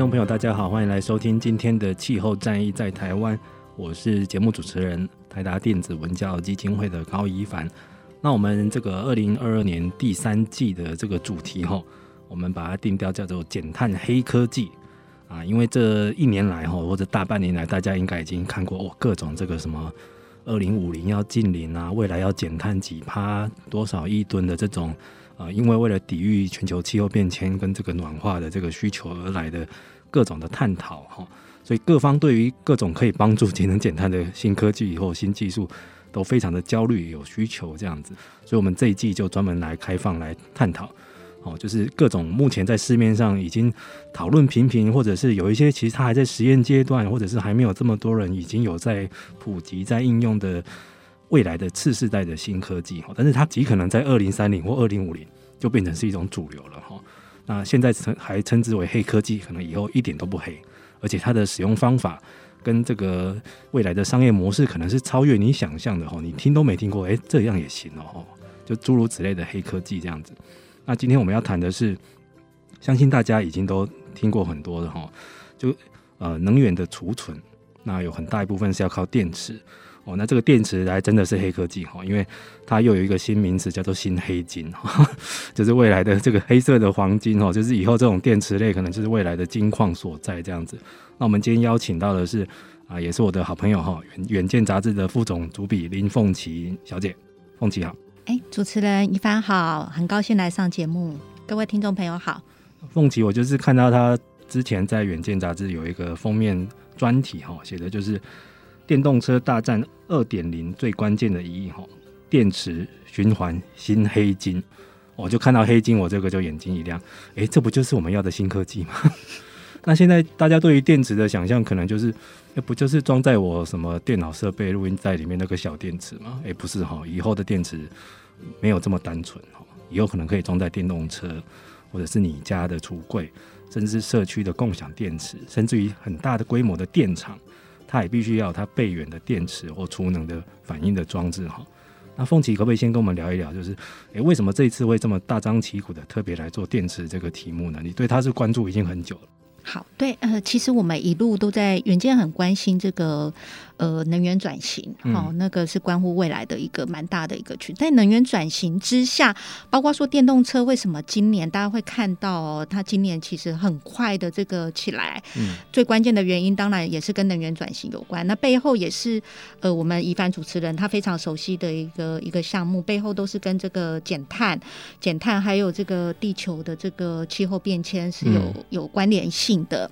众朋友，大家好，欢迎来收听今天的气候战役在台湾。我是节目主持人台达电子文教基金会的高一凡。那我们这个二零二二年第三季的这个主题哈，我们把它定调叫做减碳黑科技啊，因为这一年来哈，或者大半年来，大家应该已经看过哦，各种这个什么二零五零要净零啊，未来要减碳几趴多少亿吨的这种。啊，因为为了抵御全球气候变迁跟这个暖化的这个需求而来的各种的探讨哈，所以各方对于各种可以帮助节能减碳的新科技或新技术都非常的焦虑，有需求这样子，所以我们这一季就专门来开放来探讨，哦，就是各种目前在市面上已经讨论频频，或者是有一些其实它还在实验阶段，或者是还没有这么多人已经有在普及在应用的。未来的次世代的新科技哈，但是它极可能在二零三零或二零五零就变成是一种主流了哈。那现在称还称之为黑科技，可能以后一点都不黑，而且它的使用方法跟这个未来的商业模式可能是超越你想象的哈。你听都没听过，诶，这样也行哦，就诸如此类的黑科技这样子。那今天我们要谈的是，相信大家已经都听过很多的哈，就呃能源的储存，那有很大一部分是要靠电池。哦，那这个电池还真的是黑科技哈，因为它又有一个新名词叫做新黑金，就是未来的这个黑色的黄金哦，就是以后这种电池类可能就是未来的金矿所在这样子。那我们今天邀请到的是啊，也是我的好朋友哈，远远见杂志的副总主笔林凤琪小姐，凤琪好。哎、欸，主持人一帆好，很高兴来上节目，各位听众朋友好。凤琪，我就是看到他之前在远见杂志有一个封面专题哈，写的就是。电动车大战二点零最关键的一役哈，电池循环新黑金，我就看到黑金，我这个就眼睛一亮，诶，这不就是我们要的新科技吗？那现在大家对于电池的想象，可能就是，诶，不就是装在我什么电脑设备、录音带里面那个小电池吗？诶，不是哈，以后的电池没有这么单纯哈，以后可能可以装在电动车，或者是你家的橱柜，甚至社区的共享电池，甚至于很大的规模的电厂。它也必须要它备远的电池或储能的反应的装置哈。那凤琪可不可以先跟我们聊一聊，就是诶、为什么这一次会这么大张旗鼓的特别来做电池这个题目呢？你对它是关注已经很久了。好，对，呃，其实我们一路都在远见很关心这个。呃，能源转型，哦，那个是关乎未来的一个蛮大的一个区。在能源转型之下，包括说电动车，为什么今年大家会看到哦，它今年其实很快的这个起来？嗯，最关键的原因当然也是跟能源转型有关。那背后也是呃，我们一凡主持人他非常熟悉的一个一个项目，背后都是跟这个减碳、减碳还有这个地球的这个气候变迁是有有关联性的。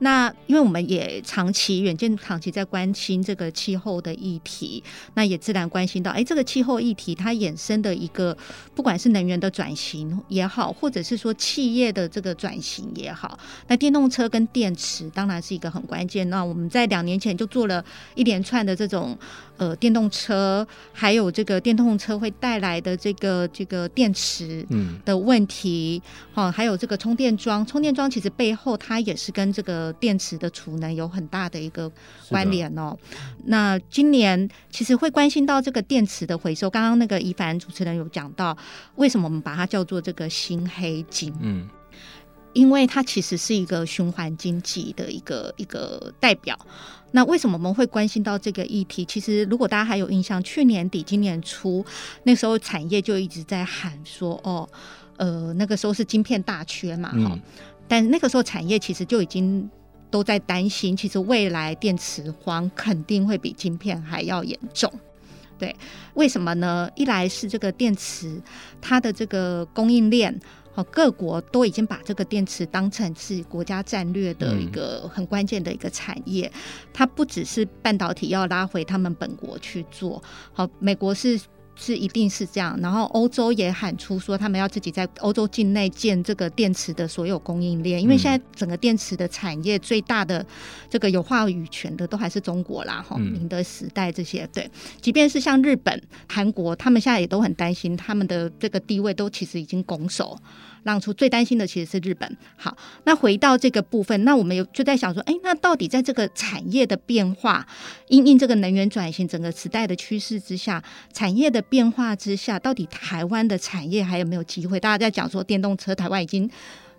那因为我们也长期远见长期在关心这个气候的议题，那也自然关心到，哎，这个气候议题它衍生的一个，不管是能源的转型也好，或者是说企业的这个转型也好，那电动车跟电池当然是一个很关键。那我们在两年前就做了一连串的这种。呃，电动车还有这个电动车会带来的这个这个电池的问题，哈、嗯，还有这个充电桩，充电桩其实背后它也是跟这个电池的储能有很大的一个关联哦。那今年其实会关心到这个电池的回收，刚刚那个怡凡主持人有讲到，为什么我们把它叫做这个新黑金？嗯。因为它其实是一个循环经济的一个一个代表。那为什么我们会关心到这个议题？其实如果大家还有印象，去年底、今年初那时候产业就一直在喊说：“哦，呃，那个时候是晶片大缺嘛，哈、嗯。”但那个时候产业其实就已经都在担心，其实未来电池荒肯定会比晶片还要严重。对，为什么呢？一来是这个电池它的这个供应链。好，各国都已经把这个电池当成是国家战略的一个很关键的一个产业，嗯，它不只是半导体要拉回他们本国去做。好，美国是。是一定是这样，然后欧洲也喊出说他们要自己在欧洲境内建这个电池的所有供应链，因为现在整个电池的产业最大的这个有话语权的都还是中国啦，哈，宁德时代这些，对，即便是像日本、韩国，他们现在也都很担心他们的这个地位都其实已经拱手。让出最担心的其实是日本。好，那回到这个部分，那我们有就在想说，哎，那到底在这个产业的变化，因应这个能源转型整个时代的趋势之下，产业的变化之下，到底台湾的产业还有没有机会？大家在讲说电动车，台湾已经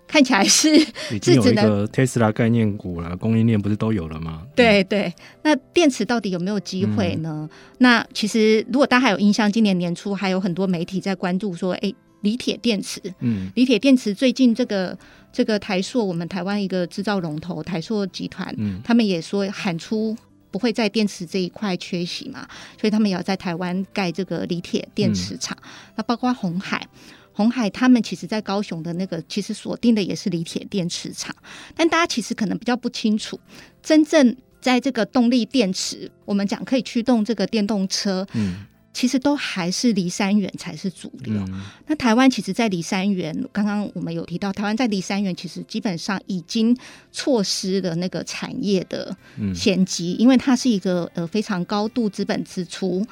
看起来是已经有一个 Tesla 概念股了，供应链不是都有了吗？对对，那电池到底有没有机会呢？嗯、那其实如果大家还有印象，今年年初还有很多媒体在关注说，哎。锂铁电池，嗯，锂铁电池最近这个这个台塑，我们台湾一个制造龙头台塑集团，嗯，他们也说喊出不会在电池这一块缺席嘛，所以他们也要在台湾盖这个锂铁电池厂。嗯、那包括红海，红海他们其实在高雄的那个其实锁定的也是锂铁电池厂，但大家其实可能比较不清楚，真正在这个动力电池，我们讲可以驱动这个电动车，嗯。其实都还是离三元才是主流。嗯、那台湾其实，在离三元，刚刚我们有提到，台湾在离三元其实基本上已经错失了那个产业的先机，嗯、因为它是一个呃非常高度资本支出，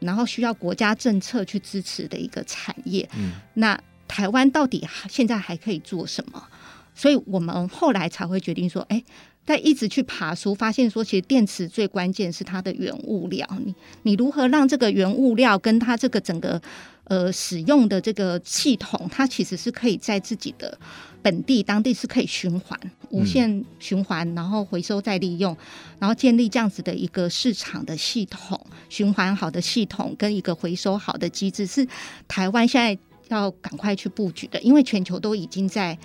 然后需要国家政策去支持的一个产业。嗯、那台湾到底现在还可以做什么？所以我们后来才会决定说，哎。在一直去爬书，发现说，其实电池最关键是它的原物料。你你如何让这个原物料跟它这个整个呃使用的这个系统，它其实是可以在自己的本地当地是可以循环、无限循环，然后回收再利用，然后建立这样子的一个市场的系统，循环好的系统跟一个回收好的机制，是台湾现在要赶快去布局的，因为全球都已经在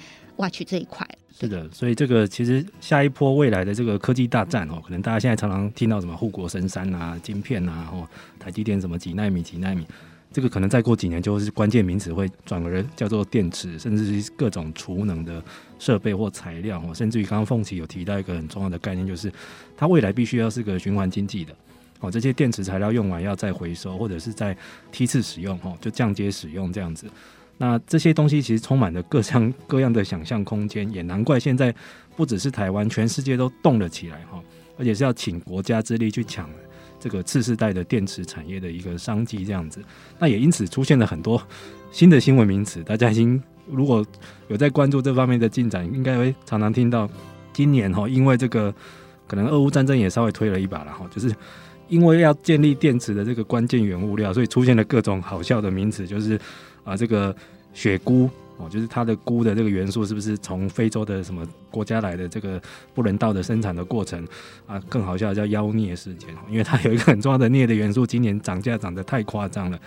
挖取这一块。是的，所以这个其实下一波未来的这个科技大战哦，可能大家现在常常听到什么护国神山啊、晶片啊，哦，台积电什么几纳米几纳米，这个可能再过几年就是关键名词会转而叫做电池，甚至是各种储能的设备或材料哦，甚至于刚刚凤琪有提到一个很重要的概念，就是它未来必须要是个循环经济的哦，这些电池材料用完要再回收或者是再梯次使用哦，就降阶使用这样子。那这些东西其实充满了各项各样的想象空间，也难怪现在不只是台湾，全世界都动了起来哈，而且是要请国家之力去抢这个次世代的电池产业的一个商机这样子。那也因此出现了很多新的新闻名词，大家已经如果有在关注这方面的进展，应该会常常听到。今年哈，因为这个可能俄乌战争也稍微推了一把了哈，就是因为要建立电池的这个关键原物料，所以出现了各种好笑的名词，就是。啊，这个雪菇哦，就是它的菇的这个元素，是不是从非洲的什么国家来的？这个不人道的生产的过程啊，更好笑叫妖孽事件，因为它有一个很重要的镍的元素，今年涨价涨得太夸张了。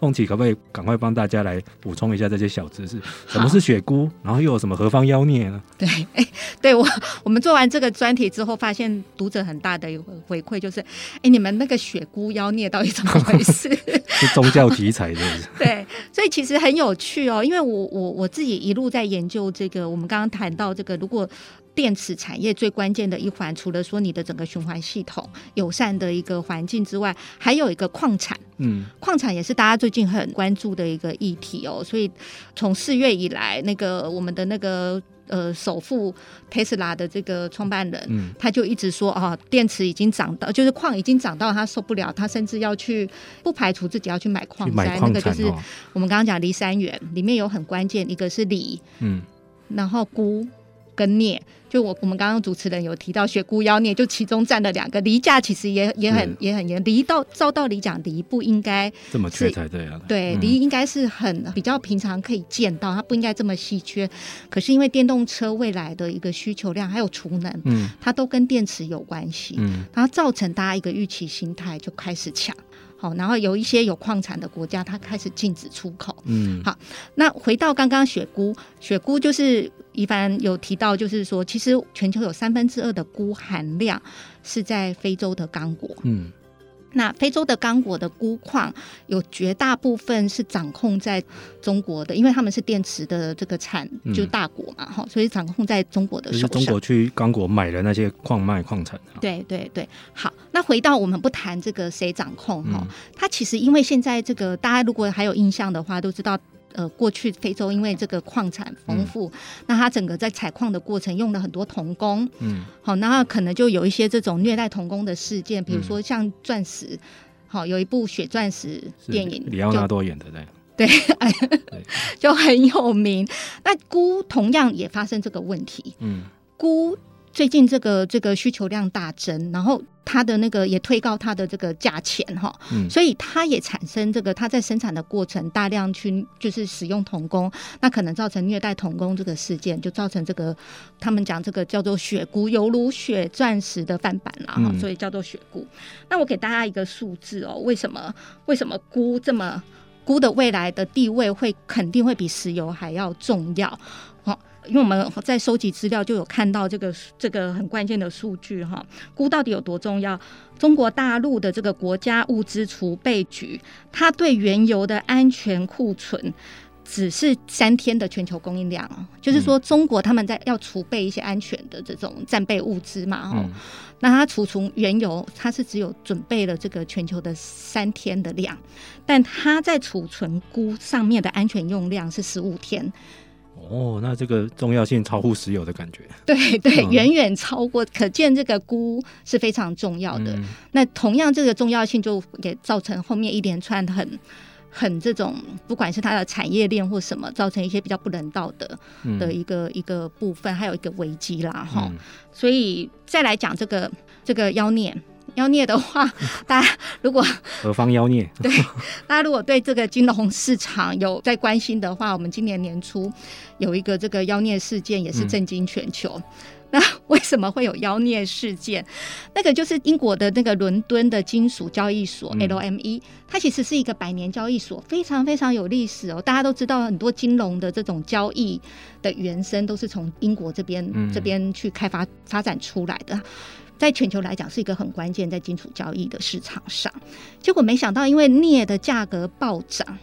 嗯凤琪可不可以赶快帮大家来补充一下这些小知识？什么是雪姑？然后又有什么何方妖孽呢？对，哎，对我我们做完这个专题之后，发现读者很大的回馈就是，哎，你们那个雪姑妖孽到底怎么回事？是宗教题材的。对，所以其实很有趣哦，因为我我我自己一路在研究这个，我们刚刚谈到这个，如果。电池产业最关键的一环，除了说你的整个循环系统友善的一个环境之外，还有一个矿产。嗯，矿产也是大家最近很关注的一个议题哦。所以从四月以来，那个我们的那个呃首富 Tesla 的这个创办人，嗯，他就一直说啊，电池已经涨到，就是矿已经涨到他受不了，他甚至要去不排除自己要去买矿山。那个就是我们刚刚讲锂三元里面有很关键，一个是锂，嗯，然后鈷。跟镍。就我我们刚刚主持人有提到雪菇妖镍，就其中占了两个离价，其实也也很也很严。离到照道理讲，离不应该这么缺才对啊。对，锂应该是很比较平常可以见到，它不应该这么稀缺。可是因为电动车未来的一个需求量还有储能，嗯，它都跟电池有关系，嗯，然后造成大家一个预期心态就开始抢。好，然后有一些有矿产的国家，它开始禁止出口。嗯，好，那回到刚刚雪菇，雪菇就是一凡有提到，就是说，其实全球有三分之二的菇含量是在非洲的刚果。嗯。那非洲的刚果的钴矿有绝大部分是掌控在中国的，因为他们是电池的这个产就大国嘛，哈、嗯，所以掌控在中国的手上。就是中国去刚果买的那些矿脉矿产。对对对，好，那回到我们不谈这个谁掌控哈，它其实因为现在这个大家如果还有印象的话，都知道。呃，过去非洲因为这个矿产丰富，嗯、那它整个在采矿的过程用了很多童工，嗯，好，那可能就有一些这种虐待童工的事件，比如说像钻石，好、嗯，有一部《血钻石》电影，里奥纳多演的，对，对，对。就很有名。那鈷同样也发生这个问题，嗯，鈷。最近这个这个需求量大增，然后它的那个也推高它的这个价钱哈，嗯、所以它也产生这个它在生产的过程大量去就是使用童工，那可能造成虐待童工这个事件，就造成这个他们讲这个叫做雪菇，犹如血钻石的翻版了哈，嗯、所以叫做雪菇。那我给大家一个数字哦，为什么为什么菇这么鈷的未来的地位会肯定会比石油还要重要？因为我们在收集资料，就有看到这个这个很关键的数据哈，钴到底有多重要？中国大陆的这个国家物资储备局，它对原油的安全库存只是三天的全球供应量，就是说中国他们在要储备一些安全的这种战备物资嘛哈，嗯、那它储存原油，它是只有准备了这个全球的三天的量，但它在储存钴上面的安全用量是十五天。哦，那这个重要性超乎石油的感觉。对对，远远超过，嗯、可见这个钴是非常重要的。嗯、那同样，这个重要性就也造成后面一连串很很这种，不管是它的产业链或什么，造成一些比较不人道的、嗯、的一个一个部分，还有一个危机啦哈。嗯、所以再来讲这个这个妖镍。妖孽的话，大家如果何方妖孽？对，大家如果对这个金融市场有在关心的话，我们今年年初有一个这个妖孽事件，也是震惊全球。嗯、那为什么会有妖孽事件？那个就是英国的那个伦敦的金属交易所 LME，、嗯、它其实是一个百年交易所，非常非常有历史哦。大家都知道，很多金融的这种交易的原生都是从英国这边、嗯、这边去开发发展出来的。在全球来讲是一个很关键，在金属交易的市场上，结果没想到因为镍的价格暴涨，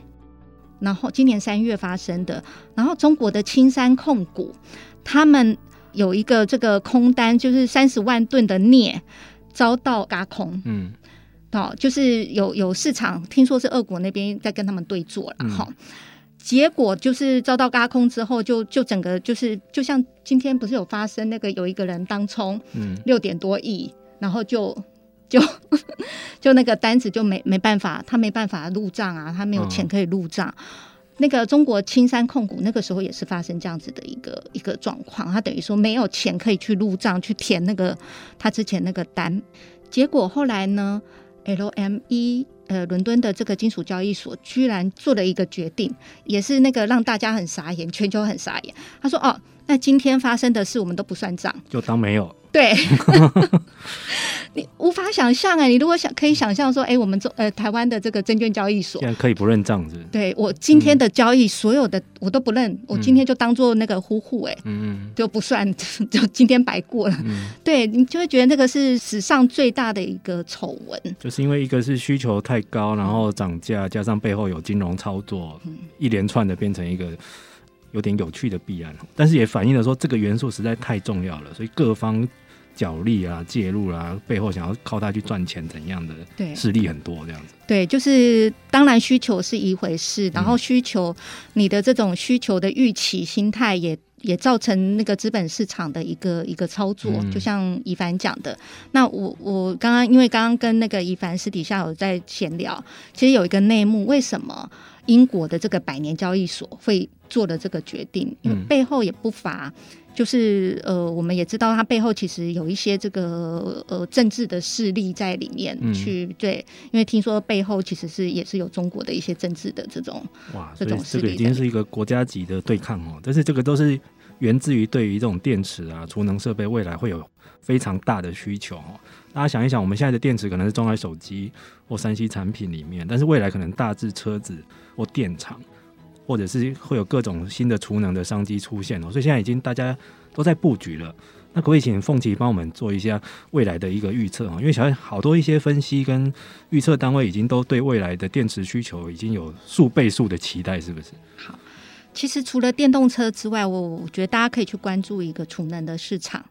然后今年三月发生的，然后中国的青山控股他们有一个这个空单，就是三十万吨的镍遭到轧空，嗯，哦，就是有有市场听说是俄国那边在跟他们对做了，哈、嗯。结果就是遭到嘎空之后就，就就整个就是，就像今天不是有发生那个有一个人当冲，嗯，六点多亿，然后就就 就那个单子就没没办法，他没办法入账啊，他没有钱可以入账。哦、那个中国青山控股那个时候也是发生这样子的一个一个状况，他等于说没有钱可以去入账去填那个他之前那个单，结果后来呢，LME。呃，伦敦的这个金属交易所居然做了一个决定，也是那个让大家很傻眼，全球很傻眼。他说：“哦，那今天发生的事我们都不算账，就当没有。”对，你无法想象哎！你如果想可以想象说，哎，我们中呃台湾的这个证券交易所现在可以不认账子。对，我今天的交易所有的我都不认，嗯、我今天就当做那个呼呼哎，嗯，就不算，就今天白过了。嗯、对，你就会觉得那个是史上最大的一个丑闻，就是因为一个是需求太高，然后涨价，加上背后有金融操作，嗯、一连串的变成一个。有点有趣的弊案，但是也反映了说这个元素实在太重要了，所以各方角力啊、介入啊，背后想要靠它去赚钱怎样的势力很多这样子。对，就是当然需求是一回事，然后需求你的这种需求的预期心态也也造成那个资本市场的一个一个操作，就像以凡讲的。那我我刚刚因为刚刚跟那个以凡私底下有在闲聊，其实有一个内幕，为什么？英国的这个百年交易所会做的这个决定，因为背后也不乏。就是呃，我们也知道它背后其实有一些这个呃政治的势力在里面去、嗯、对，因为听说背后其实是也是有中国的一些政治的这种哇，这种这个已经是一个国家级的对抗哦。但是这个都是源自于对于这种电池啊、储能设备未来会有非常大的需求哦。大家想一想，我们现在的电池可能是装在手机或三 C 产品里面，但是未来可能大致车子或电厂。或者是会有各种新的储能的商机出现哦，所以现在已经大家都在布局了。那可不可以请凤琪帮我们做一下未来的一个预测啊？因为想好多一些分析跟预测单位已经都对未来的电池需求已经有数倍数的期待，是不是？好，其实除了电动车之外，我我觉得大家可以去关注一个储能的市场。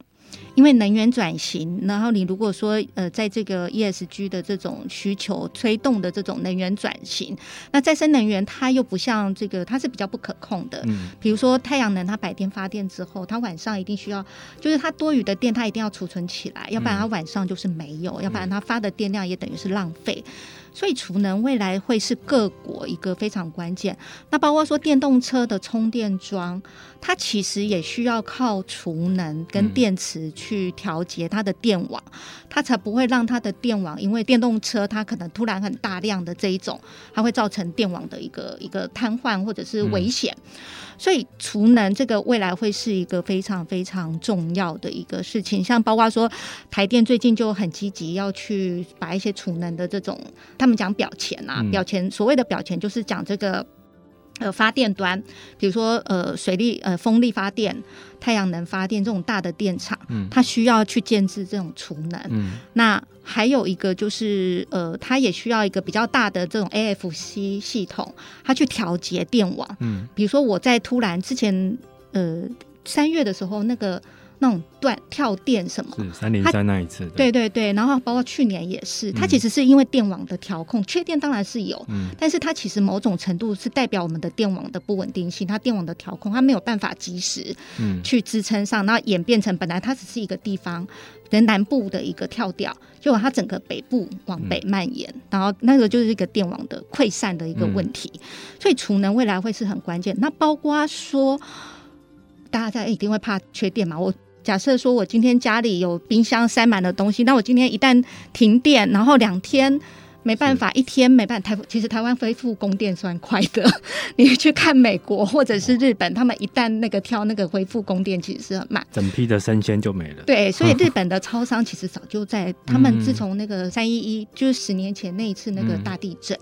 因为能源转型，然后你如果说呃，在这个 ESG 的这种需求推动的这种能源转型，那再生能源它又不像这个，它是比较不可控的。嗯，比如说太阳能，它白天发电之后，它晚上一定需要，就是它多余的电，它一定要储存起来，要不然它晚上就是没有，要不然它发的电量也等于是浪费。所以储能未来会是各国一个非常关键。那包括说电动车的充电桩，它其实也需要靠储能跟电池去调节它的电网，它才不会让它的电网因为电动车它可能突然很大量的这一种，它会造成电网的一个一个瘫痪或者是危险。所以储能这个未来会是一个非常非常重要的一个事情，像包括说台电最近就很积极要去把一些储能的这种，他们讲表钱啊，表钱所谓的表钱就是讲这个呃发电端，比如说呃水力呃风力发电。太阳能发电这种大的电厂，嗯，它需要去建制这种储能。嗯，那还有一个就是，呃，它也需要一个比较大的这种 AFC 系统，它去调节电网。嗯，比如说我在突然之前，呃，三月的时候那个。那种断跳电什么？是三零三那一次。对对对，然后包括去年也是，它其实是因为电网的调控缺电当然是有，嗯，但是它其实某种程度是代表我们的电网的不稳定性，它电网的调控它没有办法及时嗯去支撑上，然后演变成本来它只是一个地方的南部的一个跳掉，结果它整个北部往北蔓延，然后那个就是一个电网的溃散的一个问题，所以储能未来会是很关键。那包括说大家在一定会怕缺电嘛？我假设说，我今天家里有冰箱塞满了东西，那我今天一旦停电，然后两天没办法，一天没办法，台其实台湾恢复供电算快的。你去看美国或者是日本，他们一旦那个挑那个恢复供电，其实是很慢，整批的生鲜就没了。对，所以日本的超商其实早就在，他们自从那个三一一，就是十年前那一次那个大地震。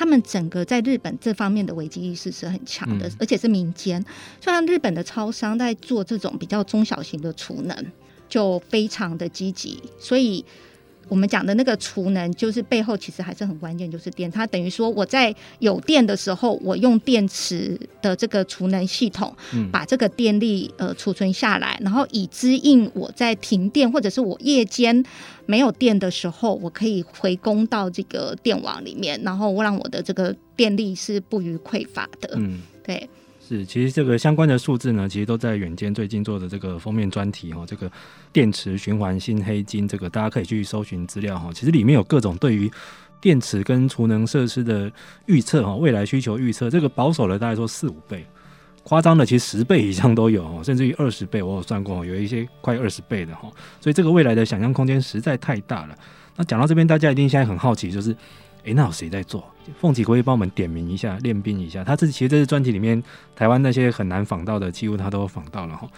他们整个在日本这方面的危机意识是很强的，而且是民间。像日本的超商在做这种比较中小型的储能，就非常的积极，所以。我们讲的那个储能，就是背后其实还是很关键，就是电。它等于说我在有电的时候，我用电池的这个储能系统，把这个电力呃储存下来，然后以支应我在停电或者是我夜间没有电的时候，我可以回供到这个电网里面，然后让我的这个电力是不予匮乏的。嗯，对。是，其实这个相关的数字呢，其实都在远见最近做的这个封面专题哈，这个电池循环新黑金，这个大家可以去搜寻资料哈。其实里面有各种对于电池跟储能设施的预测哈，未来需求预测，这个保守的大概说四五倍，夸张的其实十倍以上都有哈，甚至于二十倍，我有算过，有一些快二十倍的哈。所以这个未来的想象空间实在太大了。那讲到这边，大家一定现在很好奇，就是。诶，那有谁在做？凤琪可以帮我们点名一下，练兵一下。他这其实这是专辑里面台湾那些很难仿到的，几乎他都仿到了哈。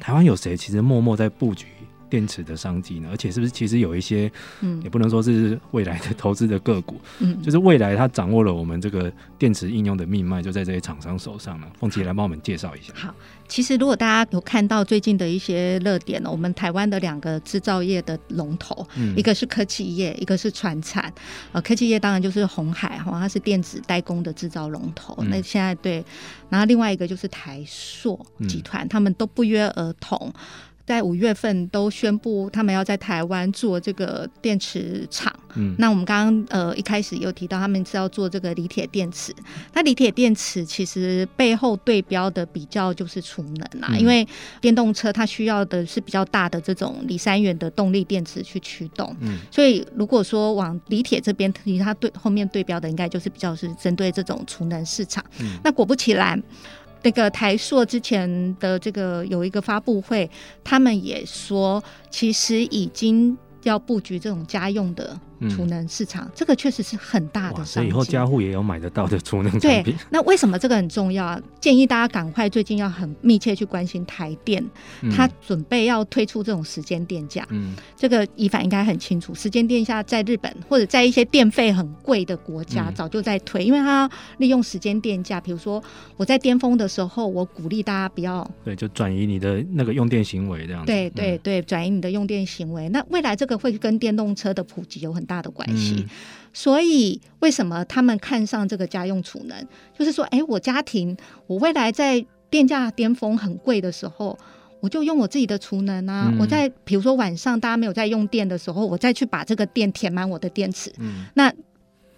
台湾有谁其实默默在布局？电池的商机呢？而且是不是其实有一些，嗯，也不能说是未来的投资的个股，嗯，就是未来他掌握了我们这个电池应用的命脉，就在这些厂商手上了。凤琪来帮我们介绍一下。好，其实如果大家有看到最近的一些热点呢，我们台湾的两个制造业的龙头，嗯，一个是科技业，一个是船产。呃，科技业当然就是鸿海哈，它是电子代工的制造龙头。嗯，那现在对，然后另外一个就是台塑集团，嗯，他们都不约而同。在五月份都宣布他们要在台湾做这个电池厂。嗯，那我们刚刚呃一开始有提到他们是要做这个锂铁电池。那锂铁电池其实背后对标的比较就是储能啦，嗯、因为电动车它需要的是比较大的这种锂三元的动力电池去驱动。嗯，所以如果说往锂铁这边，其实它对后面对标的应该就是比较是针对这种储能市场。嗯，那果不其然。那个台硕之前的这个有一个发布会，他们也说，其实已经要布局这种家用的。储能市场，这个确实是很大的商机，所以以后家户也有买得到的储能产品。对，那为什么这个很重要？建议大家赶快最近要很密切去关心台电，他准备要推出这种时间电价。嗯，这个以凡应该很清楚，时间电价在日本或者在一些电费很贵的国家早就在推，因为他利用时间电价，比如说我在巅峰的时候，我鼓励大家不要对，就转移你的那个用电行为这样子。对对对，转移你的用电行为。那未来这个会跟电动车的普及有很大大的关系，嗯、所以为什么他们看上这个家用储能？就是说，哎、欸，我家庭我未来在电价巅峰很贵的时候，我就用我自己的储能啊。嗯、我在比如说晚上大家没有在用电的时候，我再去把这个电填满我的电池。嗯、那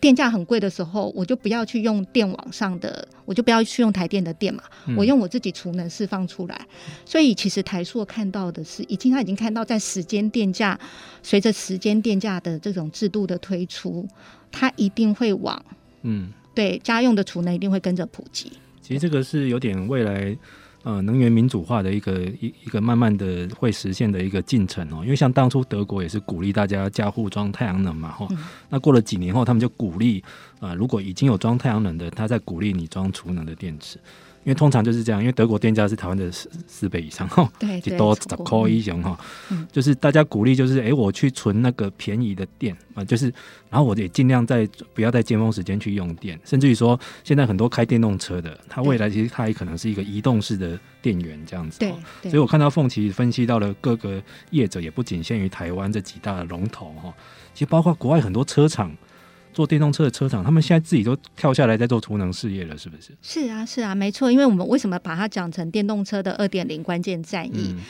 电价很贵的时候，我就不要去用电网上的，我就不要去用台电的电嘛，嗯、我用我自己储能释放出来。所以其实台塑看到的是，已经他已经看到，在时间电价随着时间电价的这种制度的推出，它一定会往嗯，对家用的储能一定会跟着普及。其实这个是有点未来。呃，能源民主化的一个一一个慢慢的会实现的一个进程哦，因为像当初德国也是鼓励大家加户装太阳能嘛，哈、嗯，那过了几年后，他们就鼓励啊、呃，如果已经有装太阳能的，他再鼓励你装储能的电池。因为通常就是这样，因为德国电价是台湾的四四倍以上哈，对，多十块以上哈，就是大家鼓励就是，哎、欸，我去存那个便宜的电啊，就是，然后我也尽量在不要在尖峰时间去用电，甚至于说，现在很多开电动车的，它未来其实它也可能是一个移动式的电源这样子，对，所以我看到凤琪分析到了各个业者，也不仅限于台湾这几大的龙头哈，其实包括国外很多车厂。做电动车的车厂，他们现在自己都跳下来在做储能事业了，是不是？是啊，是啊，没错。因为我们为什么把它讲成电动车的二点零关键战役？嗯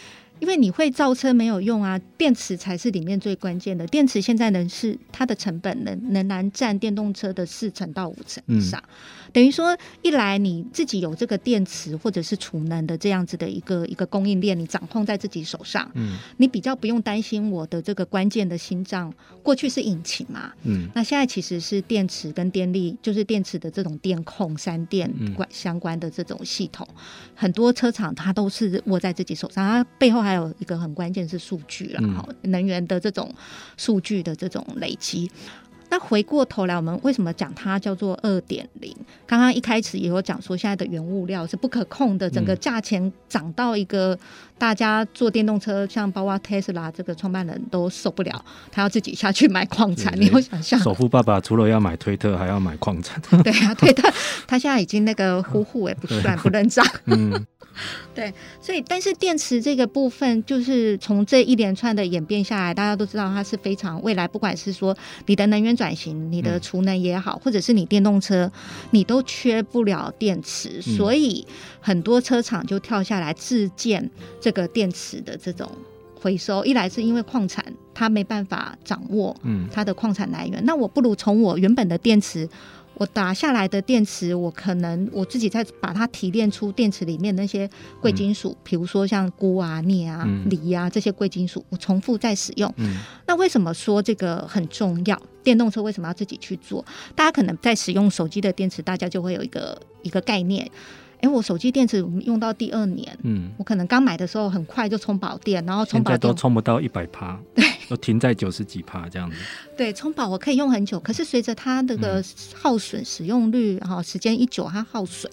因为你会造车没有用啊，电池才是里面最关键的。电池现在能是它的成本能仍然占电动车的四成到五成以上，嗯、等于说一来你自己有这个电池或者是储能的这样子的一个一个供应链，你掌控在自己手上，嗯，你比较不用担心我的这个关键的心脏。过去是引擎嘛，嗯，那现在其实是电池跟电力，就是电池的这种电控、三电关相关的这种系统，嗯、很多车厂它都是握在自己手上，它背后还有一个很关键是数据了，哈、嗯，能源的这种数据的这种累积。那回过头来，我们为什么讲它叫做二点零？刚刚一开始也有讲说，现在的原物料是不可控的，整个价钱涨到一个大家坐电动车，像包括 Tesla 这个创办人都受不了，他要自己下去买矿产。你有想象？首富爸爸除了要买推特，还要买矿产。对啊，推特他现在已经那个呼呼也不算 不认账。嗯。对，所以但是电池这个部分，就是从这一连串的演变下来，大家都知道它是非常未来，不管是说你的能源转型、你的储能也好，或者是你电动车，你都缺不了电池，所以很多车厂就跳下来自建这个电池的这种回收。一来是因为矿产它没办法掌握嗯它的矿产来源，那我不如从我原本的电池。我打下来的电池，我可能我自己再把它提炼出电池里面那些贵金属，嗯、比如说像钴啊、镍啊、锂啊这些贵金属，我重复再使用。嗯、那为什么说这个很重要？电动车为什么要自己去做？大家可能在使用手机的电池，大家就会有一个一个概念。哎，我手机电池用到第二年，嗯，我可能刚买的时候很快就充饱电，然后充饱电现在都充不到一百趴，对，都停在九十几趴这样子。对，充饱我可以用很久，可是随着它那个耗损使用率，哈、嗯时间一久，它耗损，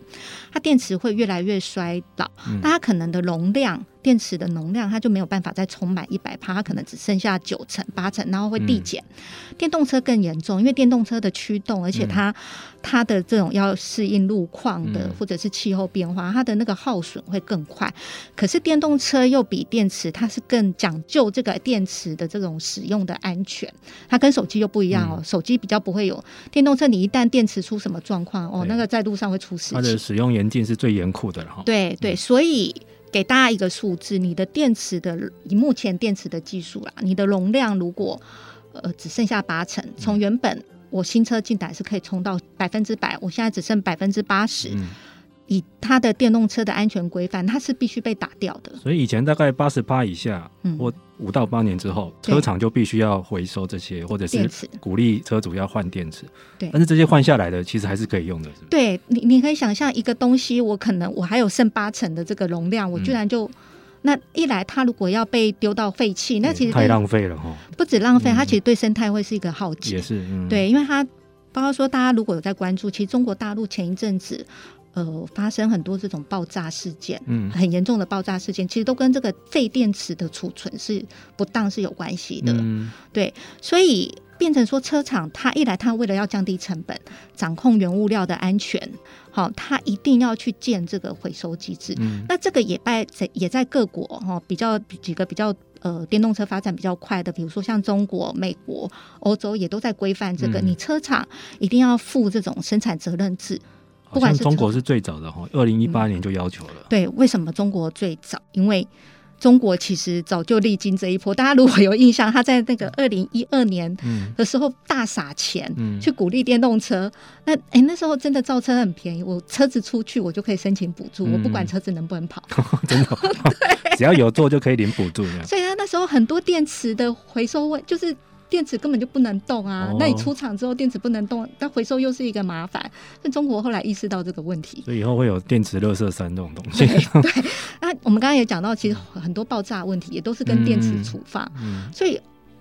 它电池会越来越衰老，那它可能的容量。电池的容量，它就没有办法再充满一百帕，它可能只剩下九成、八成，然后会递减。嗯、电动车更严重，因为电动车的驱动，而且它、嗯、它的这种要适应路况的、嗯、或者是气候变化，它的那个耗损会更快。可是电动车又比电池，它是更讲究这个电池的这种使用的安全。它跟手机又不一样哦，嗯、手机比较不会有电动车，你一旦电池出什么状况哦，那个在路上会出事情。它的使用严禁是最严酷的了哈。对对，所以。给大家一个数字，你的电池的以目前电池的技术啦，你的容量如果呃只剩下八成，从原本我新车进来是可以充到百分之百，我现在只剩百分之八十。以它的电动车的安全规范，它是必须被打掉的。所以以前大概八十趴以下，嗯、或五到八年之后，车厂就必须要回收这些，或者是鼓励车主要换电池。对，但是这些换下来的其实还是可以用的，是不是？对，你你可以想象一个东西，我可能我还有剩八成的这个容量，我居然就、嗯、那一来，它如果要被丢到废弃，那其实太浪费了哈。不止浪费，它其实对生态会是一个浩劫。也是，嗯、对，因为它包括说大家如果有在关注，其实中国大陆前一阵子。呃，发生很多这种爆炸事件，嗯，很严重的爆炸事件，其实都跟这个废电池的储存是不当是有关系的，嗯，对，所以变成说车厂它一来，它为了要降低成本，掌控原物料的安全，好，它一定要去建这个回收机制。嗯，那这个也在在也在各国哈比较几个比较呃电动车发展比较快的，比如说像中国、美国、欧洲也都在规范这个，嗯，你车厂一定要负这种生产责任制。不管是中国是最早的哈，二零一八年就要求了。嗯。对，为什么中国最早？因为中国其实早就历经这一波。大家如果有印象，他在那个二零一二年的时候大撒钱去鼓励电动车。嗯、那哎、欸，那时候真的造车很便宜，我车子出去我就可以申请补助，嗯、我不管车子能不能跑，真的，对只要有做就可以领补助。所以他那时候很多电池的回收位就是。电池根本就不能动啊！哦、那你出厂之后，电池不能动，那回收又是一个麻烦。那中国后来意识到这个问题，所以以后会有电池垃圾山这种东西。对，对，那我们刚刚也讲到，其实很多爆炸问题也都是跟电池处放。嗯嗯、所以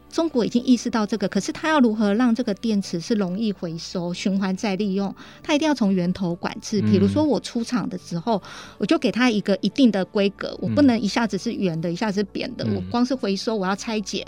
中国已经意识到这个，可是它要如何让这个电池是容易回收、循环再利用？它一定要从源头管制。比如说我出厂的时候，我就给它一个一定的规格，我不能一下子是圆的，一下子是扁的。我光是回收，我要拆解。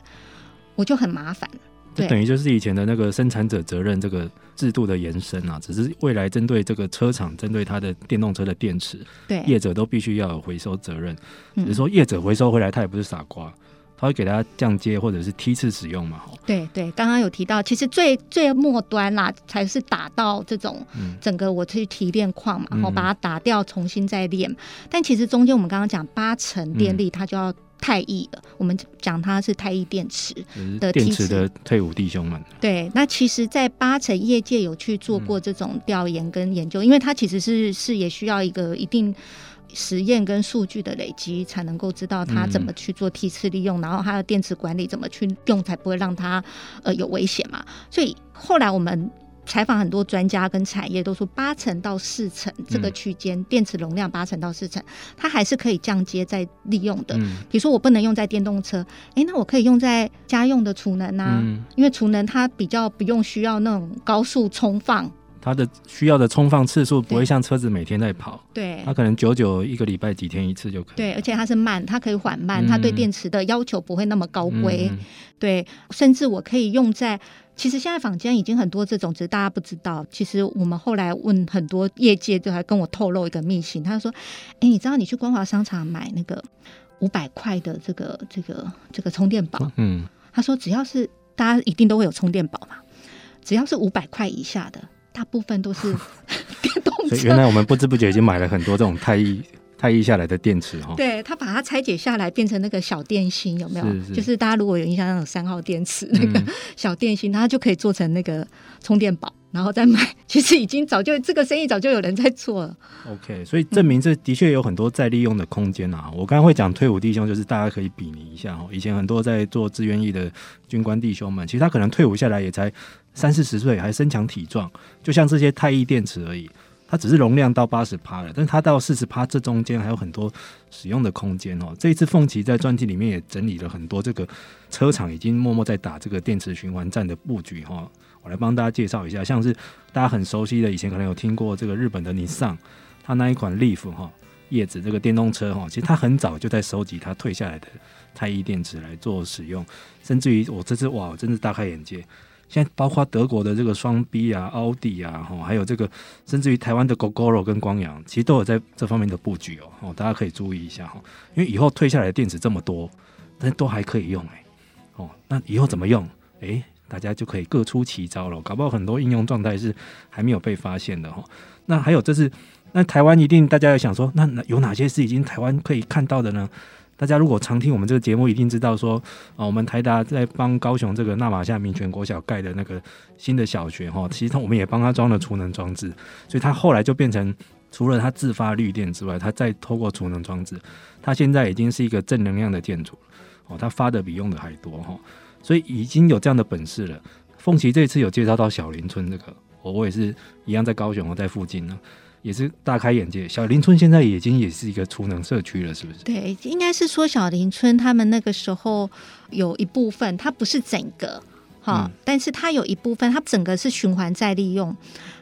我就很麻烦，就等于就是以前的那个生产者责任这个制度的延伸啊，只是未来针对这个车厂，针对它的电动车的电池，对业者都必须要有回收责任。只是说业者回收回来，他也不是傻瓜，他会给他降阶或者是梯次使用嘛。对对，刚刚有提到，其实最最末端啦，才是打到这种整个我去提炼矿嘛，然后把它打掉，重新再炼。但其实中间我们刚刚讲八成电力，它就要。太易了，我们讲它是太易电池的电池的退伍弟兄们。对，那其实，在八成业界有去做过这种调研跟研究，嗯、因为它其实是是也需要一个一定实验跟数据的累积，才能够知道它怎么去做梯次利用，嗯、然后它的电池管理怎么去用，才不会让它呃有危险嘛。所以后来我们。采访很多专家跟产业都说，八成到四成这个区间，嗯、电池容量八成到四成，它还是可以降阶再利用的。嗯、比如说我不能用在电动车，哎、欸，那我可以用在家用的储能啊，嗯、因为储能它比较不用需要那种高速充放，它的需要的充放次数不会像车子每天在跑，对，它可能久久一个礼拜几天一次就可以。对，而且它是慢，它可以缓慢，嗯、它对电池的要求不会那么高规。嗯、对，甚至我可以用在。其实现在坊间已经很多这种，只是大家不知道。其实我们后来问很多业界，就还跟我透露一个秘辛。他说：“哎，你知道你去光华商场买那个五百块的这个这个这个充电宝？嗯，他说只要是大家一定都会有充电宝嘛，只要是五百块以下的，大部分都是 电动车。所以原来我们不知不觉已经买了很多这种太液。”太液下来的电池哈，对，它把它拆解下来变成那个小电芯，有没有？是是就是大家如果有印象那种三号电池那个小电芯，它就可以做成那个充电宝，然后再买。其实已经早就这个生意早就有人在做了。OK，所以证明这的确有很多再利用的空间啊。我刚刚会讲退伍弟兄，就是大家可以比拟一下哦。以前很多在做志愿役的军官弟兄们，其实他可能退伍下来也才三四十岁，还身强体壮，就像这些太液电池而已。它只是容量到八十趴了，但是它到四十趴这中间还有很多使用的空间哦。这一次凤琪在专辑里面也整理了很多这个车厂已经默默在打这个电池循环站的布局哈。我来帮大家介绍一下，像是大家很熟悉的，以前可能有听过这个日本的尼桑，它那一款 Leaf 哈叶子这个电动车哈，其实它很早就在收集它退下来的太液电池来做使用，甚至于我这次哇，真是大开眼界。现在包括德国的这个双 B 啊、奥迪啊，哈，还有这个甚至于台湾的 Gogoro 跟光阳，其实都有在这方面的布局哦。哦，大家可以注意一下哈，因为以后退下来的电池这么多，但都还可以用哎。哦，那以后怎么用？哎，大家就可以各出奇招了。搞不好很多应用？状态是还没有被发现的哈。那还有这是那台湾一定大家要想说，那有哪些是已经台湾可以看到的呢？大家如果常听我们这个节目，一定知道说，啊，我们台达在帮高雄这个纳玛夏民权国小盖的那个新的小学哈，其实我们也帮他装了储能装置，所以他后来就变成除了他自发绿电之外，他再透过储能装置，他现在已经是一个正能量的建筑哦，他发的比用的还多哈，所以已经有这样的本事了。凤琪这次有介绍到小林村这个，我我也是一样在高雄，我在附近呢。也是大开眼界，小林村现在已经也是一个储能社区了，是不是？对，应该是说小林村他们那个时候有一部分，它不是整个哈，嗯、但是它有一部分，它整个是循环再利用。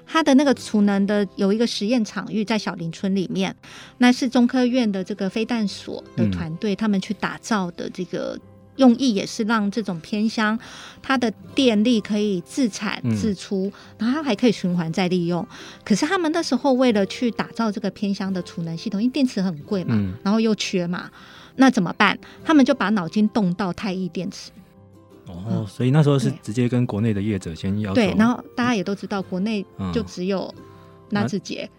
它的那个储能的有一个实验场域在小林村里面，那是中科院的这个飞弹所的团队、嗯、他们去打造的这个。用意也是让这种偏乡，它的电力可以自产自出，嗯、然后它还可以循环再利用。可是他们那时候为了去打造这个偏乡的储能系统，因为电池很贵嘛，嗯、然后又缺嘛，那怎么办？他们就把脑筋动到太易电池。哦，所以那时候是直接跟国内的业者先要求。对，然后大家也都知道，国内就只有纳智捷。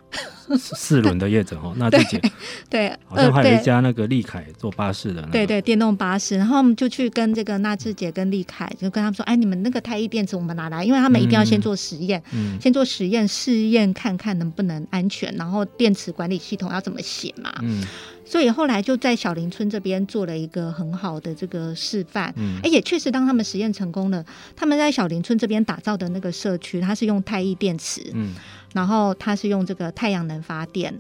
嗯四轮的业者哈，那智捷对，好像还有一家那个利凯做巴士的，对对，电动巴士，然后我们就去跟这个纳智捷跟利凯，就跟他们说，哎，你们那个太毅电池我们拿来，因为他们一定要先做实验，嗯，先做实验试验看看能不能安全，然后电池管理系统要怎么写嘛，嗯，所以后来就在小林村这边做了一个很好的这个示范，嗯，哎，也确实当他们实验成功了，他们在小林村这边打造的那个社区，它是用太毅电池，嗯。然后它是用这个太阳能发电，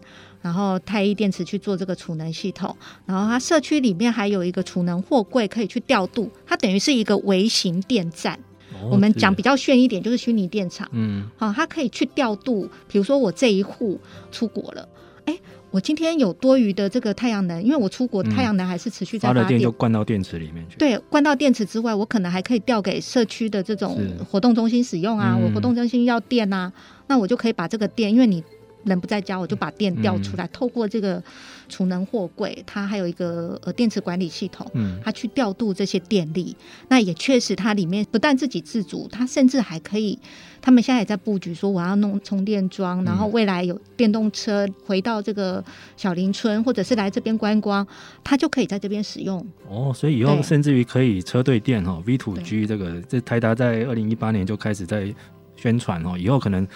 然后太一电池去做这个储能系统，然后它社区里面还有一个储能货柜可以去调度，它等于是一个微型电站。哦、我们讲比较炫一点，就是虚拟电厂。嗯，好，它可以去调度，比如说我这一户出国了，哎。我今天有多余的这个太阳能，因为我出国，太阳能还是持续在发电，发电就灌到电池里面去。对，灌到电池之外，我可能还可以调给社区的这种活动中心使用啊。嗯、我活动中心要电啊，那我就可以把这个电，因为你。人不在家，我就把电调出来，嗯、透过这个储能货柜，它还有一个呃电池管理系统，嗯，它去调度这些电力。那也确实，它里面不但自给自足，它甚至还可以，他们现在也在布局，说我要弄充电桩，然后未来有电动车回到这个小林村，或者是来这边观光，它就可以在这边使用。哦，所以以后甚至于可以车队电哈，V to G 这个，这台达在二零一八年就开始在宣传哦，以后可能。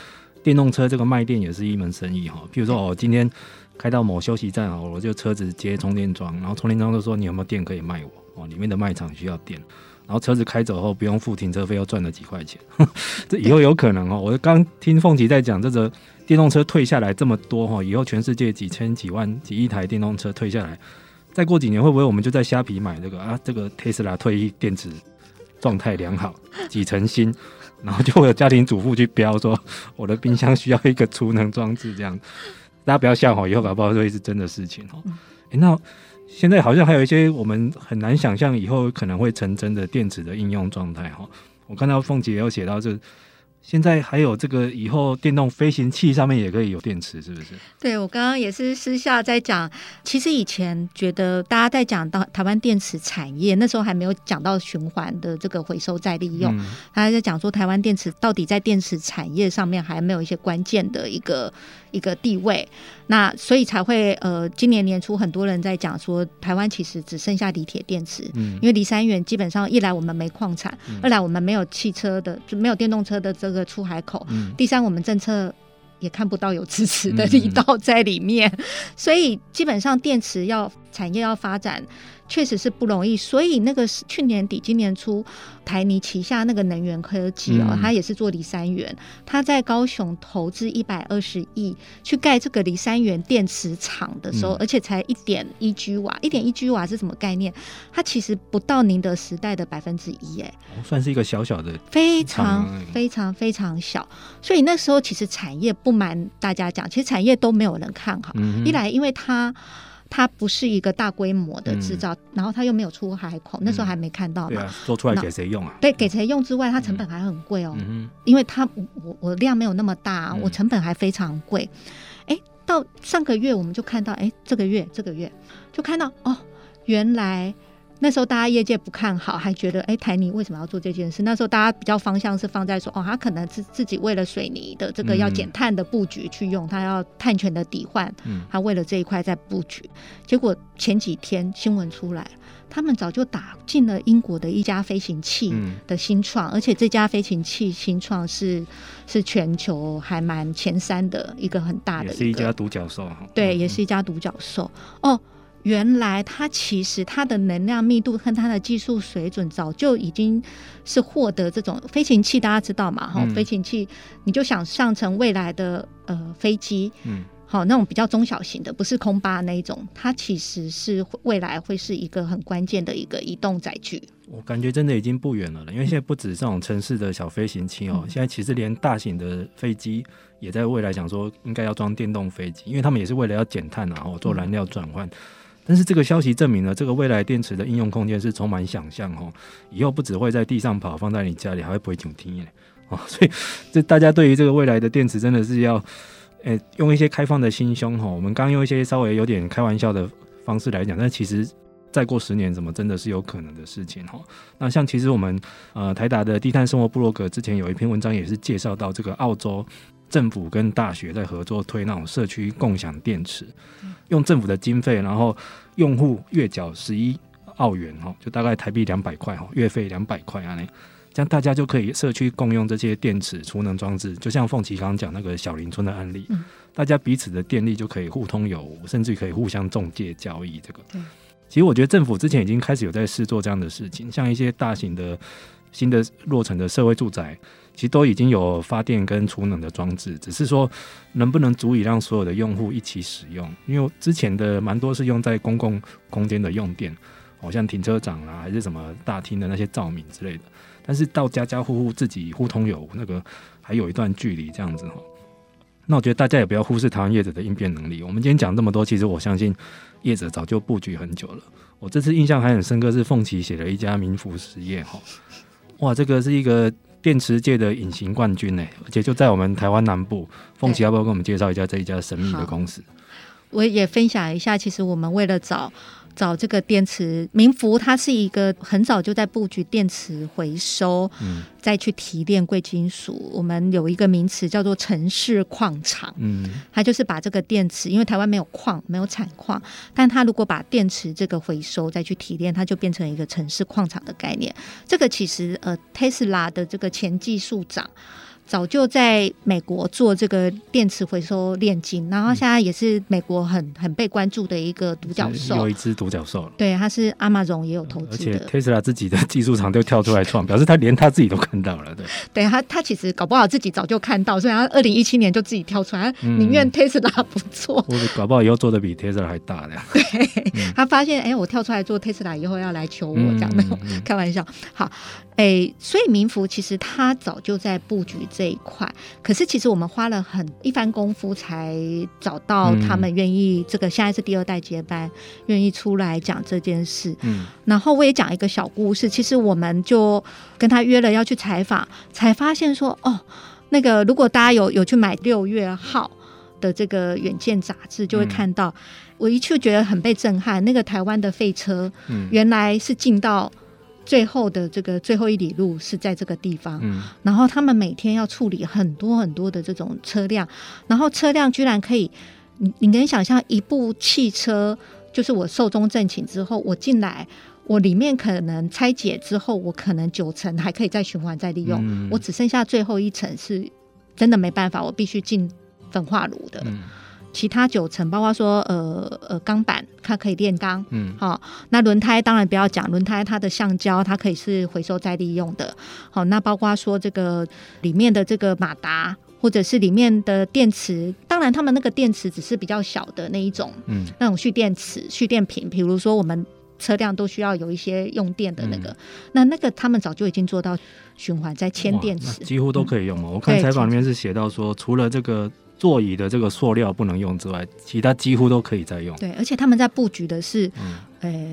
电动车这个卖电也是一门生意哈，比如说我今天开到某休息站啊，我就车子接充电桩，然后充电桩就说你有没有电可以卖我哦，里面的卖场需要电，然后车子开走后不用付停车费，又赚了几块钱，这以后有可能哦。我刚听凤琪在讲这个电动车退下来这么多哈，以后全世界几千几万几亿台电动车退下来，再过几年会不会我们就在虾皮买这个啊？这个特斯拉退役电池状态良好，几成新。然后就会有家庭主妇去标说，我的冰箱需要一个储能装置，这样大家不要笑话，以后搞不好会是真的事情哦。诶，那现在好像还有一些我们很难想象以后可能会成真的电子的应用状态哈。我看到凤姐也有写到这。现在还有这个，以后电动飞行器上面也可以有电池，是不是？对，我刚刚也是私下在讲，其实以前觉得大家在讲到台湾电池产业，那时候还没有讲到循环的这个回收再利用，他还在讲说台湾电池到底在电池产业上面还没有一些关键的一个一个地位，那所以才会呃，今年年初很多人在讲说，台湾其实只剩下锂铁电池，嗯，因为离三元基本上一来我们没矿产，二来我们没有汽车的就没有电动车的这个。个出海口，第三，我们政策也看不到有支持的力道在里面，所以基本上电池要产业要发展。确实是不容易，所以那个是去年底、今年初，台泥旗下那个能源科技哦，它、嗯、也是做锂三元，它在高雄投资一百二十亿去盖这个锂三元电池厂的时候，嗯、而且才一点一 G 瓦，一点一 G 瓦是什么概念？它其实不到宁德时代的百分之一，哎，算是一个小小的，非常非常非常小。所以那时候其实产业不瞒大家讲，其实产业都没有人看好，嗯、一来因为它。它不是一个大规模的制造，嗯、然后它又没有出海口，那时候还没看到嘛。做出来给谁用啊？对，给谁用之外，它成本还很贵哦。嗯，因为它我我量没有那么大，我成本还非常贵。哎、嗯，到上个月我们就看到，哎，这个月这个月就看到哦，原来那时候大家业界不看好，还觉得哎，台泥为什么要做这件事？那时候大家比较方向是放在说，哦，他可能是自己为了水泥的这个要减碳的布局去用，他要碳权的抵换，他为了这一块在布局。结果前几天新闻出来，他们早就打进了英国的一家飞行器的新创，而且这家飞行器新创是是全球还蛮前三的一个很大的，也是一家独角兽。对，也是一家独角兽哦。原来它其实它的能量密度和它的技术水准早就已经是获得这种飞行器，大家知道嘛？哈、嗯，飞行器你就想象成未来的呃飞机，嗯，好那种比较中小型的，不是空巴那一种，它其实是未来会是一个很关键的一个移动载具。我感觉真的已经不远了，因为现在不止这种城市的小飞行器哦，嗯、现在其实连大型的飞机也在未来想说应该要装电动飞机，因为他们也是为了要减碳然后做燃料转换。嗯但是这个消息证明了，这个未来电池的应用空间是充满想象哦。以后不只会在地上跑，放在你家里还会不会停停耶哦。所以这大家对于这个未来的电池真的是要，诶用一些开放的心胸哈。我们刚用一些稍微有点开玩笑的方式来讲，但其实再过十年，怎么真的是有可能的事情哈。那像其实我们呃台达的低碳生活部落格之前有一篇文章也是介绍到这个澳洲。政府跟大学在合作推那种社区共享电池，用政府的经费，然后用户月缴十一澳元哈，就大概台币两百块哈，月费两百块啊，那这样大家就可以社区共用这些电池储能装置，就像凤琪刚刚讲那个小林村的案例，大家彼此的电力就可以互通有无，甚至可以互相中介交易。这个，其实我觉得政府之前已经开始有在试做这样的事情，像一些大型的新的落成的社会住宅。其实都已经有发电跟储能的装置，只是说能不能足以让所有的用户一起使用？因为之前的蛮多是用在公共空间的用电，好像停车场啊，还是什么大厅的那些照明之类的。但是到家家户户自己互通有，那个还有一段距离这样子哈。那我觉得大家也不要忽视台湾业者的应变能力。我们今天讲这么多，其实我相信业者早就布局很久了。我这次印象还很深刻，是凤琪写了一家民福实业哈，哇，这个是一个。电池界的隐形冠军呢，而且就在我们台湾南部。凤琪要不要跟我们介绍一下这一家神秘的公司？我也分享一下，其实我们为了找。找这个电池，明福它是一个很早就在布局电池回收，嗯，再去提炼贵金属。我们有一个名词叫做城市矿场，嗯，它就是把这个电池，因为台湾没有矿，没有产矿，但它如果把电池这个回收再去提炼，它就变成一个城市矿场的概念。这个其实呃，特斯拉的这个前技术长。早就在美国做这个电池回收炼金，然后现在也是美国很很被关注的一个独角兽。有一只独角兽，对，它是 Amazon 也有投资的。而且 Tesla 自己的技术厂都跳出来创，表示他连他自己都看到了。对，对他他其实搞不好自己早就看到，所以他二零一七年就自己跳出来，宁愿 Tesla 不做。或者搞不好以后做的比 Tesla 还大呢。对，他发现哎，我跳出来做 Tesla 以后要来求我这样的，开玩笑。好。哎、欸，所以民福其实他早就在布局这一块，可是其实我们花了很一番功夫才找到他们愿意这个现在是第二代接班，愿意出来讲这件事。嗯，然后我也讲一个小故事，其实我们就跟他约了要去采访，才发现说哦，那个如果大家有有去买六月号的这个远见杂志，就会看到、嗯、我一去觉得很被震撼，那个台湾的废车，嗯原来是进到。最后的这个最后一里路是在这个地方，嗯，然后他们每天要处理很多很多的这种车辆，然后车辆居然可以，你你能想象一部汽车，就是我寿终正寝之后，我进来，我里面可能拆解之后，我可能九成还可以再循环再利用，嗯，我只剩下最后一层是真的没办法，我必须进焚化炉的。嗯其他九层，包括说呃呃钢板，它可以炼钢，嗯，好、哦，那轮胎当然不要讲，轮胎它的橡胶它可以是回收再利用的，好、哦，那包括说这个里面的这个马达，或者是里面的电池，当然他们那个电池只是比较小的那一种，嗯，那种蓄电池、蓄电瓶，比如说我们车辆都需要有一些用电的那个，嗯、那那个他们早就已经做到循环在铅电池，几乎都可以用嘛。嗯、我看采访里面是写到说，除了这个。座椅的这个塑料不能用之外，其他几乎都可以再用。对，而且他们在布局的是，嗯，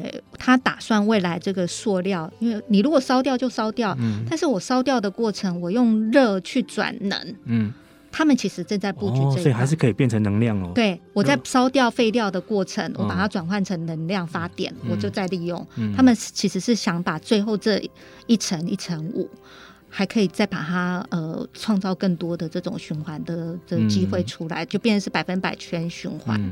呃，他打算未来这个塑料，因为你如果烧掉就烧掉，嗯，但是我烧掉的过程，我用热去转能，嗯，他们其实正在布局所以还是可以变成能量哦。对，我在烧掉废料的过程，嗯、我把它转换成能量发电，嗯、我就再利用。嗯、他们其实是想把最后这一层一层五，还可以再把它呃创造更多的这种循环的的机会出来，嗯、就变成是百分百全循环。嗯。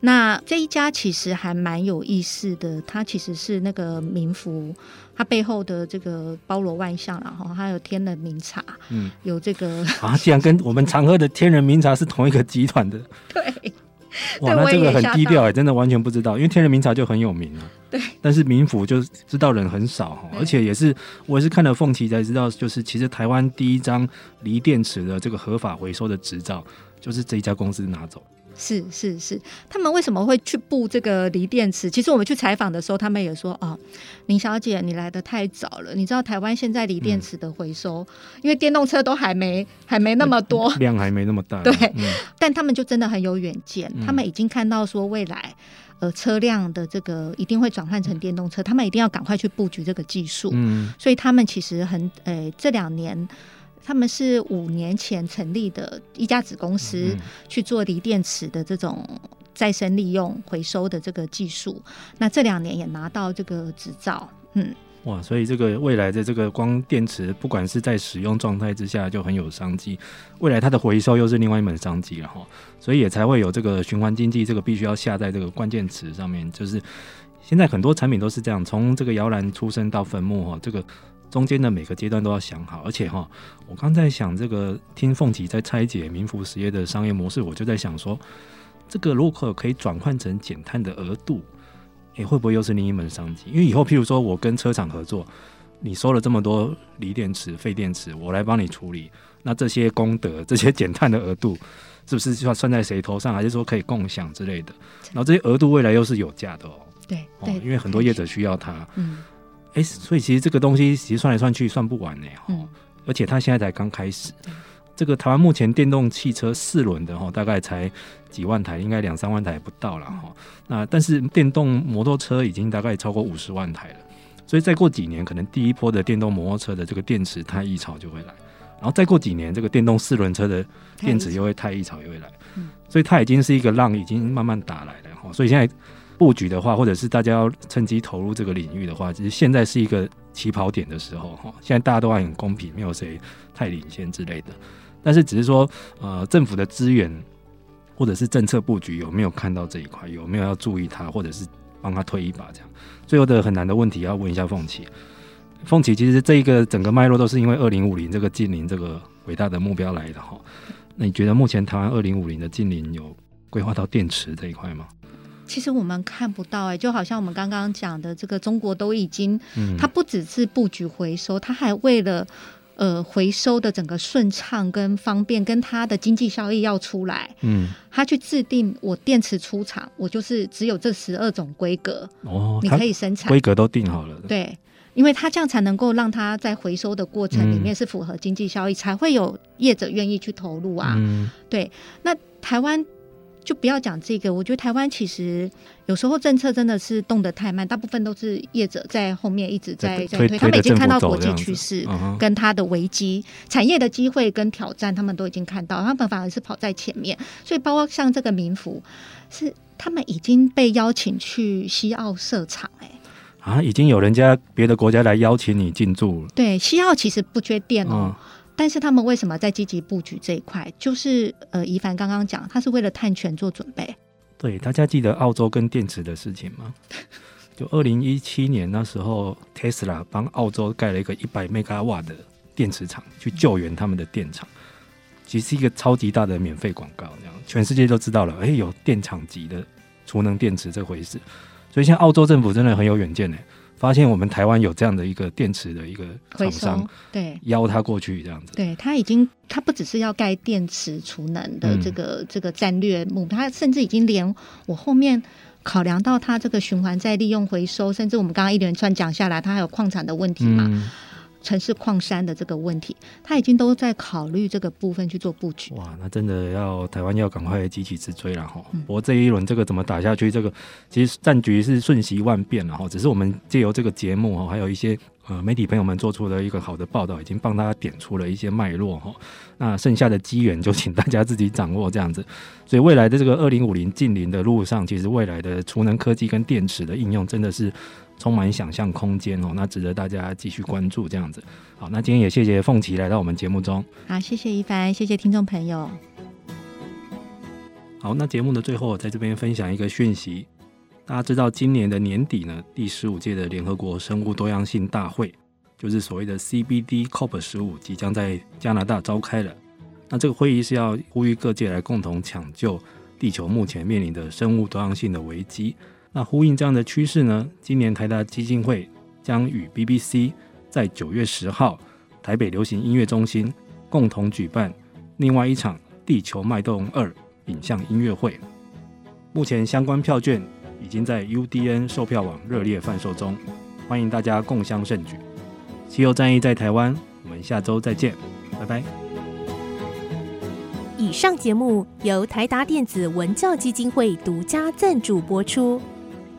那这一家其实还蛮有意思的，它其实是那个民福，它背后的这个包罗万象，然后还有天人茗茶，嗯，有这个啊，竟然跟我们常喝的天人茗茶是同一个集团的，对，哇，那这个很低调哎，真的完全不知道，因为天人名茶就很有名。啊，对，但是民府就知道人很少哈，而且也是我也是看了凤岐才知道，就是其实台湾第一张锂电池的这个合法回收的执照，就是这一家公司拿走。是是是，他们为什么会去布这个锂电池？其实我们去采访的时候，他们也说哦，林小姐你来的太早了。你知道台湾现在锂电池的回收，嗯、因为电动车都还没还没那么多 量，还没那么大。对，嗯、但他们就真的很有远见，他们已经看到说未来呃车辆的这个一定会转换成电动车，他们一定要赶快去布局这个技术。嗯，所以他们其实很呃这两年。他们是五年前成立的一家子公司，去做锂电池的这种再生利用、回收的这个技术。那这两年也拿到这个执照，嗯，哇，所以这个未来的这个光电池，不管是在使用状态之下就很有商机，未来它的回收又是另外一门商机了哈。所以也才会有这个循环经济，这个必须要下在这个关键词上面。就是现在很多产品都是这样，从这个摇篮出生到坟墓哈，这个。中间的每个阶段都要想好，而且哈，我刚在想这个听凤岐在拆解民福实业的商业模式，我就在想说，这个如果可以转换成减碳的额度，诶、欸，会不会又是另一门商机？因为以后譬如说我跟车厂合作，你收了这么多锂电池、废电池，我来帮你处理，那这些功德、这些减碳的额度，是不是就要算在谁头上，还是说可以共享之类的？然后这些额度未来又是有价的哦，对，对，因为很多业者需要它，嗯。哎，所以其实这个东西其实算来算去算不完呢，嗯，而且它现在才刚开始。这个台湾目前电动汽车四轮的哈，大概才几万台，应该两三万台不到了哈。那但是电动摩托车已经大概超过五十万台了，所以再过几年，可能第一波的电动摩托车的这个电池太异潮就会来，然后再过几年，这个电动四轮车的电池又会太异潮又会来，所以它已经是一个浪，已经慢慢打来了哈。所以现在。布局的话，或者是大家要趁机投入这个领域的话，其实现在是一个起跑点的时候哈。现在大家都还很公平，没有谁太领先之类的。但是只是说，呃，政府的资源或者是政策布局有没有看到这一块，有没有要注意它，或者是帮他推一把这样。最后的很难的问题要问一下凤岐。凤岐其实这一个整个脉络都是因为二零五零这个净零这个伟大的目标来的哈。那你觉得目前台湾二零五零的净零有规划到电池这一块吗？其实我们看不到哎、欸，就好像我们刚刚讲的，这个中国都已经，它不只是布局回收，它还为了呃回收的整个顺畅跟方便，跟它的经济效益要出来，嗯，它去制定我电池出厂，我就是只有这十二种规格哦，你可以生产，规格都定好了，对，因为它这样才能够让它在回收的过程里面是符合经济效益，才会有业者愿意去投入啊，嗯，对，那台湾。就不要讲这个，我觉得台湾其实有时候政策真的是动得太慢，大部分都是业者在后面一直在在推，他们已经看到国际趋势跟它的危机、产业的机会跟挑战，他们都已经看到，他们反而是跑在前面。所以包括像这个民福，是他们已经被邀请去西澳设厂，哎，啊，已经有人家别的国家来邀请你进驻了。对，西澳其实不缺电哦。但是他们为什么在积极布局这一块？就是呃，宜凡刚刚讲，他是为了碳权做准备。对，大家记得澳洲跟电池的事情吗？就二零一七年那时候，Tesla 帮澳洲盖了一个一百 mega 瓦的电池厂，去救援他们的电厂，其实是一个超级大的免费广告，这样全世界都知道了。哎，有电厂级的储能电池这回事，所以现在澳洲政府真的很有远见呢。发现我们台湾有这样的一个电池的一个厂商，对，邀他过去这样子。对，他已经，他不只是要盖电池储能的这个、嗯、这个战略目标，他甚至已经连我后面考量到他这个循环再利用回收，甚至我们刚刚一连串讲下来，他还有矿产的问题嘛。嗯城市矿山的这个问题，他已经都在考虑这个部分去做布局。哇，那真的要台湾要赶快急起直追了哈！不过这一轮这个怎么打下去？这个其实战局是瞬息万变了哈。只是我们借由这个节目哈，还有一些呃媒体朋友们做出了一个好的报道，已经帮大家点出了一些脉络哈。那剩下的机缘就请大家自己掌握这样子。所以未来的这个二零五零近零的路上，其实未来的储能科技跟电池的应用真的是。充满想象空间哦，那值得大家继续关注。这样子，好，那今天也谢谢凤琪来到我们节目中。好，谢谢一凡，谢谢听众朋友。好，那节目的最后，在这边分享一个讯息。大家知道，今年的年底呢，第十五届的联合国生物多样性大会，就是所谓的 CBD COP 十五，即将在加拿大召开了。那这个会议是要呼吁各界来共同抢救地球目前面临的生物多样性的危机。那呼应这样的趋势呢，今年台达基金会将与 BBC 在九月十号台北流行音乐中心共同举办另外一场《地球脉动二》影像音乐会。目前相关票券已经在 UDN 售票网热烈贩售中，欢迎大家共襄盛举。西游战役在台湾，我们下周再见，拜拜。以上节目由台达电子文教基金会独家赞助播出。